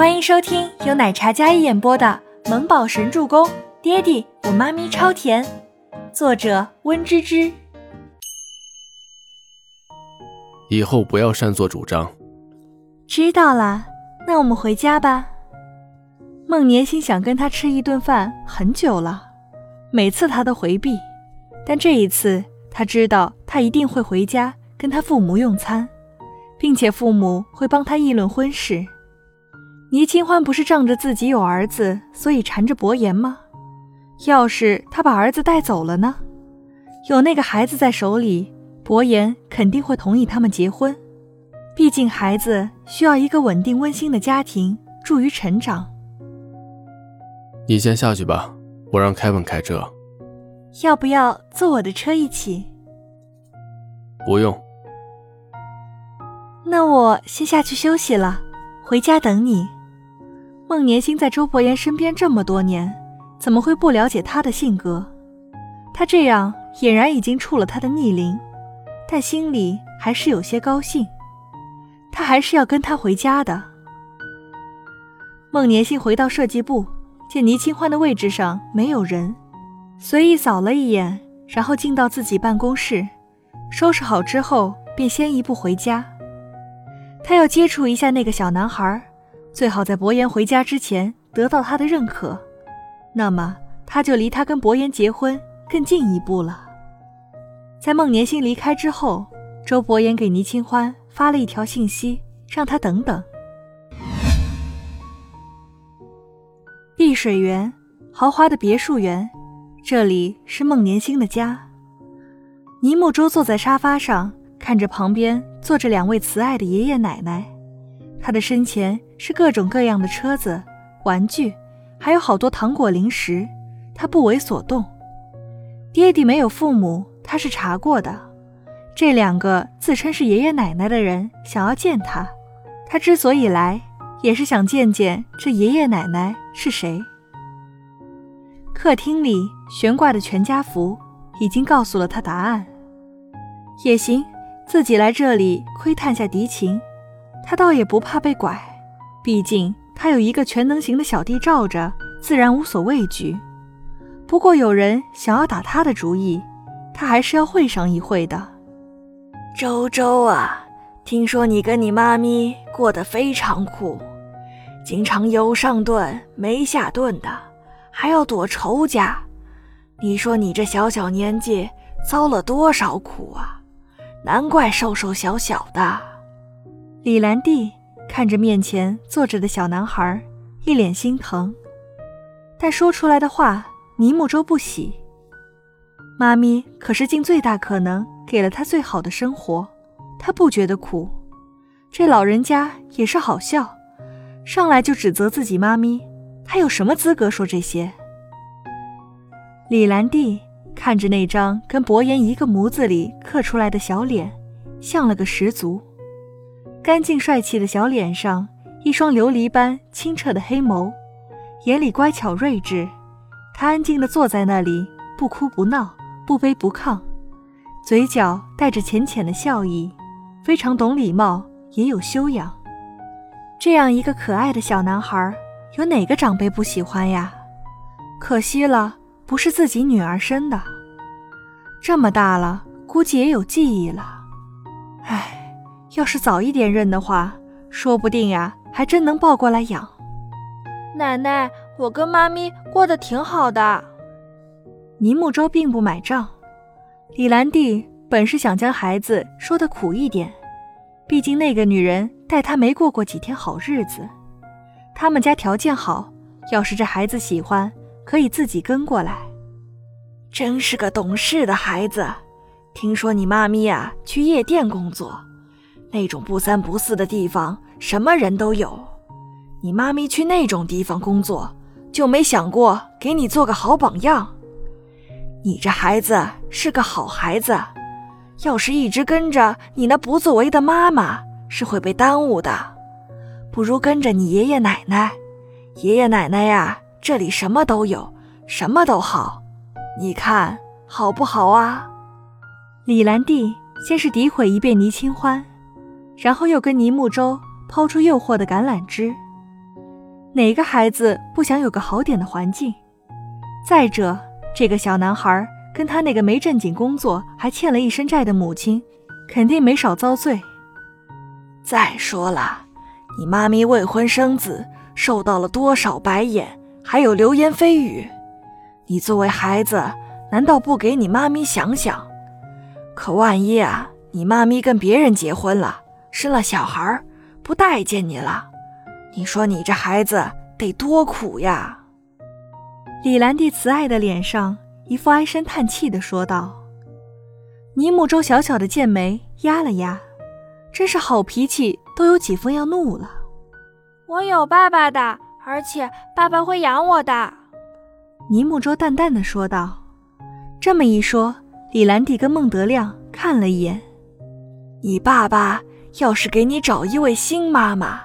欢迎收听由奶茶嘉一演播的《萌宝神助攻》，爹地我妈咪超甜，作者温芝芝。以后不要擅作主张。知道了，那我们回家吧。孟年心想跟他吃一顿饭很久了，每次他都回避，但这一次他知道他一定会回家跟他父母用餐，并且父母会帮他议论婚事。倪清欢不是仗着自己有儿子，所以缠着伯言吗？要是他把儿子带走了呢？有那个孩子在手里，伯言肯定会同意他们结婚。毕竟孩子需要一个稳定温馨的家庭助于成长。你先下去吧，我让凯文开车。要不要坐我的车一起？不用。那我先下去休息了，回家等你。孟年星在周伯言身边这么多年，怎么会不了解他的性格？他这样俨然已经触了他的逆鳞，但心里还是有些高兴。他还是要跟他回家的。孟年星回到设计部，见倪清欢的位置上没有人，随意扫了一眼，然后进到自己办公室，收拾好之后便先一步回家。他要接触一下那个小男孩。最好在伯言回家之前得到他的认可，那么他就离他跟伯言结婚更进一步了。在孟年星离开之后，周伯言给倪清欢发了一条信息，让他等等。碧水园，豪华的别墅园，这里是孟年星的家。倪木舟坐在沙发上，看着旁边坐着两位慈爱的爷爷奶奶。他的身前是各种各样的车子、玩具，还有好多糖果零食。他不为所动。爹地没有父母，他是查过的。这两个自称是爷爷奶奶的人想要见他，他之所以来，也是想见见这爷爷奶奶是谁。客厅里悬挂的全家福已经告诉了他答案。也行，自己来这里窥探下敌情。他倒也不怕被拐，毕竟他有一个全能型的小弟罩着，自然无所畏惧。不过有人想要打他的主意，他还是要会上一会的。周周啊，听说你跟你妈咪过得非常苦，经常有上顿没下顿的，还要躲仇家。你说你这小小年纪遭了多少苦啊？难怪瘦瘦小小的。李兰娣看着面前坐着的小男孩，一脸心疼，但说出来的话，倪木舟不喜。妈咪可是尽最大可能给了他最好的生活，他不觉得苦。这老人家也是好笑，上来就指责自己妈咪，他有什么资格说这些？李兰娣看着那张跟伯言一个模子里刻出来的小脸，像了个十足。干净帅气的小脸上，一双琉璃般清澈的黑眸，眼里乖巧睿智。他安静地坐在那里，不哭不闹，不卑不亢，嘴角带着浅浅的笑意，非常懂礼貌，也有修养。这样一个可爱的小男孩，有哪个长辈不喜欢呀？可惜了，不是自己女儿生的。这么大了，估计也有记忆了。唉。要是早一点认的话，说不定呀，还真能抱过来养。奶奶，我跟妈咪过得挺好的。倪木舟并不买账。李兰娣本是想将孩子说的苦一点，毕竟那个女人待他没过过几天好日子。他们家条件好，要是这孩子喜欢，可以自己跟过来。真是个懂事的孩子。听说你妈咪呀，去夜店工作。那种不三不四的地方，什么人都有。你妈咪去那种地方工作，就没想过给你做个好榜样。你这孩子是个好孩子，要是一直跟着你那不作为的妈妈，是会被耽误的。不如跟着你爷爷奶奶。爷爷奶奶呀，这里什么都有，什么都好。你看好不好啊？李兰娣先是诋毁一遍倪清欢。然后又跟倪木舟抛出诱惑的橄榄枝，哪个孩子不想有个好点的环境？再者，这个小男孩跟他那个没正经工作还欠了一身债的母亲，肯定没少遭罪。再说了，你妈咪未婚生子，受到了多少白眼，还有流言蜚语。你作为孩子，难道不给你妈咪想想？可万一啊，你妈咪跟别人结婚了，生了小孩，不待见你了，你说你这孩子得多苦呀！李兰娣慈爱的脸上一副唉声叹气的说道。尼木舟小小的剑眉压了压。真是好脾气，都有几分要怒了。我有爸爸的，而且爸爸会养我的。尼木舟淡淡的说道。这么一说，李兰娣跟孟德亮看了一眼。你爸爸要是给你找一位新妈妈，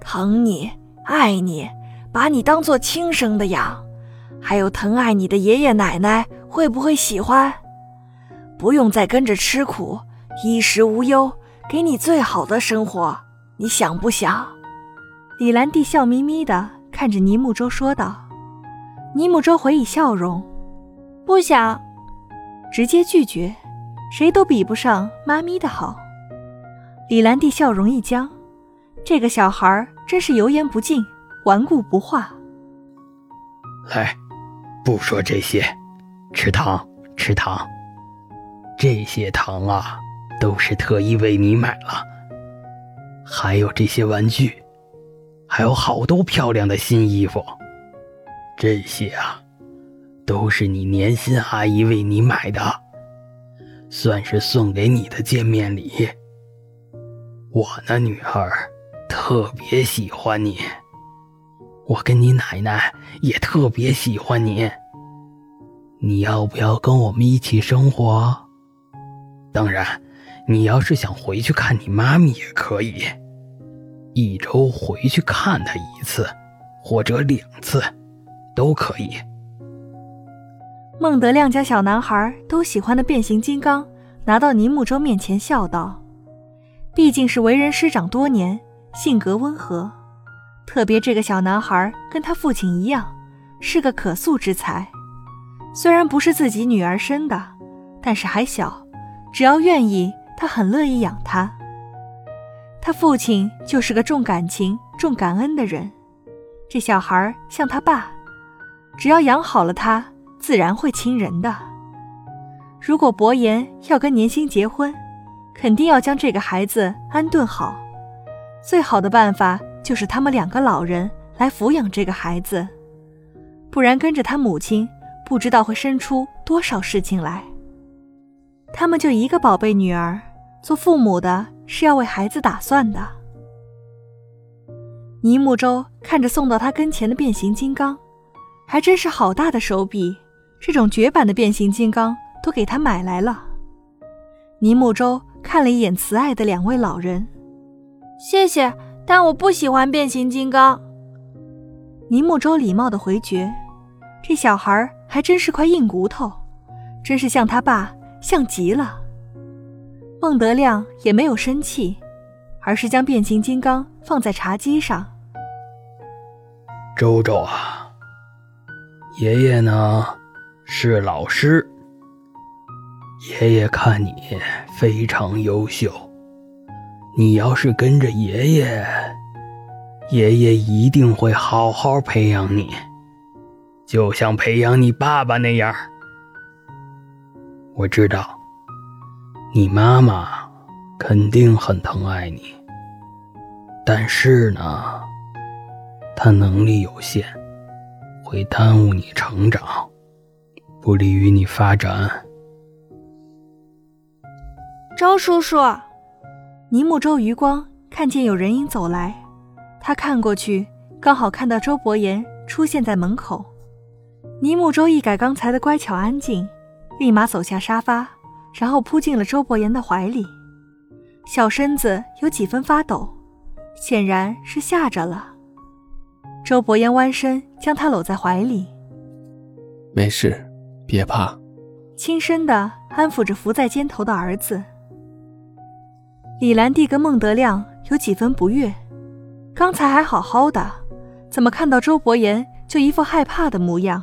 疼你、爱你，把你当做亲生的养，还有疼爱你的爷爷奶奶，会不会喜欢？不用再跟着吃苦，衣食无忧。给你最好的生活，你想不想？李兰娣笑眯眯的看着尼木舟说道。尼木舟回以笑容，不想，直接拒绝，谁都比不上妈咪的好。李兰娣笑容一僵，这个小孩真是油盐不进，顽固不化。来，不说这些，吃糖，吃糖，这些糖啊。都是特意为你买了，还有这些玩具，还有好多漂亮的新衣服。这些啊，都是你年薪阿姨为你买的，算是送给你的见面礼。我呢，女儿特别喜欢你，我跟你奶奶也特别喜欢你。你要不要跟我们一起生活？当然。你要是想回去看你妈咪也可以，一周回去看她一次，或者两次，都可以。孟德亮家小男孩都喜欢的变形金刚拿到尼木舟面前，笑道：“毕竟是为人师长多年，性格温和，特别这个小男孩跟他父亲一样，是个可塑之才。虽然不是自己女儿生的，但是还小，只要愿意。”他很乐意养他。他父亲就是个重感情、重感恩的人，这小孩像他爸，只要养好了他，自然会亲人的。如果伯言要跟年薪结婚，肯定要将这个孩子安顿好。最好的办法就是他们两个老人来抚养这个孩子，不然跟着他母亲，不知道会生出多少事情来。他们就一个宝贝女儿，做父母的是要为孩子打算的。尼木舟看着送到他跟前的变形金刚，还真是好大的手笔，这种绝版的变形金刚都给他买来了。尼木舟看了一眼慈爱的两位老人，谢谢，但我不喜欢变形金刚。尼木舟礼貌的回绝，这小孩还真是块硬骨头，真是像他爸。像极了。孟德亮也没有生气，而是将变形金刚放在茶几上。周周啊，爷爷呢是老师。爷爷看你非常优秀，你要是跟着爷爷，爷爷一定会好好培养你，就像培养你爸爸那样。我知道，你妈妈肯定很疼爱你，但是呢，她能力有限，会耽误你成长，不利于你发展。周叔叔，尼木周余光看见有人影走来，他看过去，刚好看到周伯言出现在门口。尼木周一改刚才的乖巧安静。立马走下沙发，然后扑进了周伯言的怀里，小身子有几分发抖，显然是吓着了。周伯言弯身将他搂在怀里，没事，别怕，轻声的安抚着伏在肩头的儿子。李兰娣跟孟德亮有几分不悦，刚才还好好的，怎么看到周伯言就一副害怕的模样？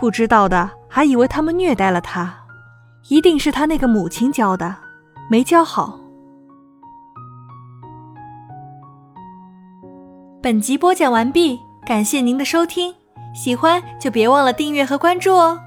不知道的还以为他们虐待了他，一定是他那个母亲教的，没教好。本集播讲完毕，感谢您的收听，喜欢就别忘了订阅和关注哦。